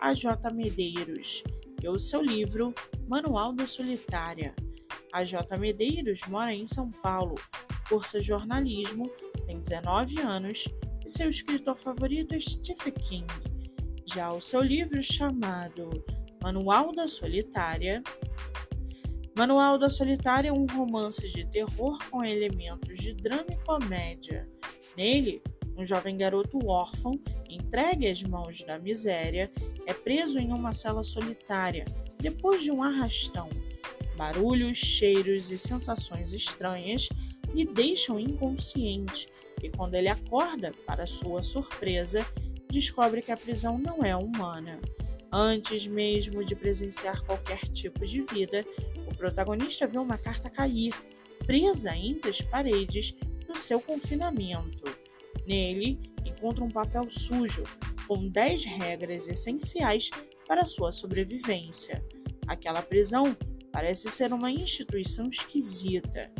A.J. Medeiros e o seu livro Manual da Solitária. A.J. Medeiros mora em São Paulo, cursa jornalismo, tem 19 anos e seu escritor favorito é Stephen King. Já o seu livro chamado Manual da Solitária Manual da Solitária é um romance de terror com elementos de drama e comédia. Nele, um jovem garoto órfão, entregue às mãos da miséria, é preso em uma cela solitária depois de um arrastão. Barulhos, cheiros e sensações estranhas lhe deixam inconsciente e, quando ele acorda, para sua surpresa, descobre que a prisão não é humana. Antes mesmo de presenciar qualquer tipo de vida, o protagonista vê uma carta cair, presa entre as paredes do seu confinamento. Nele, encontra um papel sujo com 10 regras essenciais para sua sobrevivência. Aquela prisão parece ser uma instituição esquisita.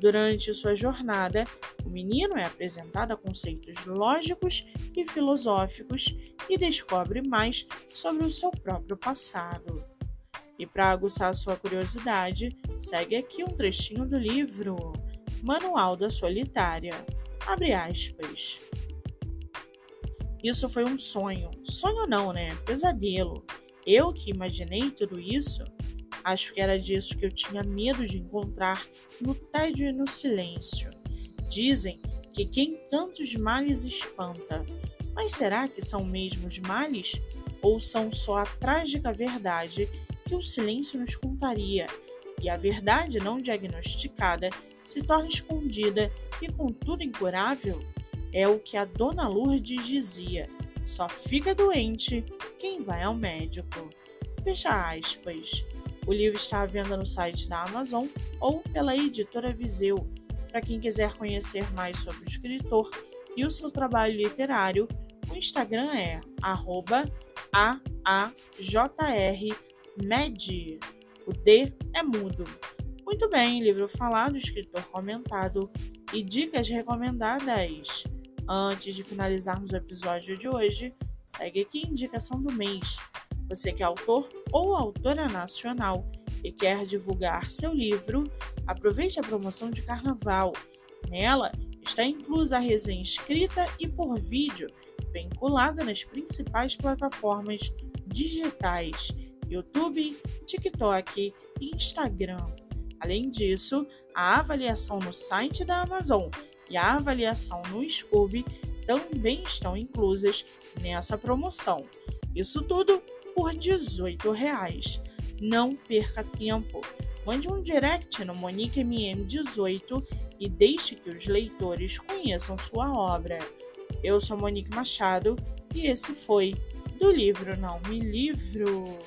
Durante sua jornada, o menino é apresentado a conceitos lógicos e filosóficos e descobre mais sobre o seu próprio passado. E para aguçar sua curiosidade, segue aqui um trechinho do livro Manual da Solitária. Abre aspas. Isso foi um sonho. Sonho não, né? Pesadelo. Eu que imaginei tudo isso, Acho que era disso que eu tinha medo de encontrar no tédio e no silêncio. Dizem que quem tantos males espanta. Mas será que são mesmo os males? Ou são só a trágica verdade que o silêncio nos contaria? E a verdade não diagnosticada se torna escondida e, contudo, incurável? É o que a dona Lourdes dizia: só fica doente quem vai ao médico. Fecha aspas. O livro está à venda no site da Amazon ou pela editora Viseu. Para quem quiser conhecer mais sobre o escritor e o seu trabalho literário, o Instagram é aajrmed. O D é mudo. Muito bem, livro falado, escritor comentado e dicas recomendadas. Antes de finalizarmos o episódio de hoje, segue aqui a indicação do mês. Você que é autor ou autora nacional e quer divulgar seu livro, aproveite a promoção de carnaval. Nela está inclusa a resenha escrita e por vídeo, vinculada nas principais plataformas digitais: YouTube, TikTok e Instagram. Além disso, a avaliação no site da Amazon e a avaliação no Scooby também estão inclusas nessa promoção. Isso tudo por R$ 18. Não perca tempo. Mande um direct no MoniqueMM18 e deixe que os leitores conheçam sua obra. Eu sou Monique Machado e esse foi do livro Não Me Livro.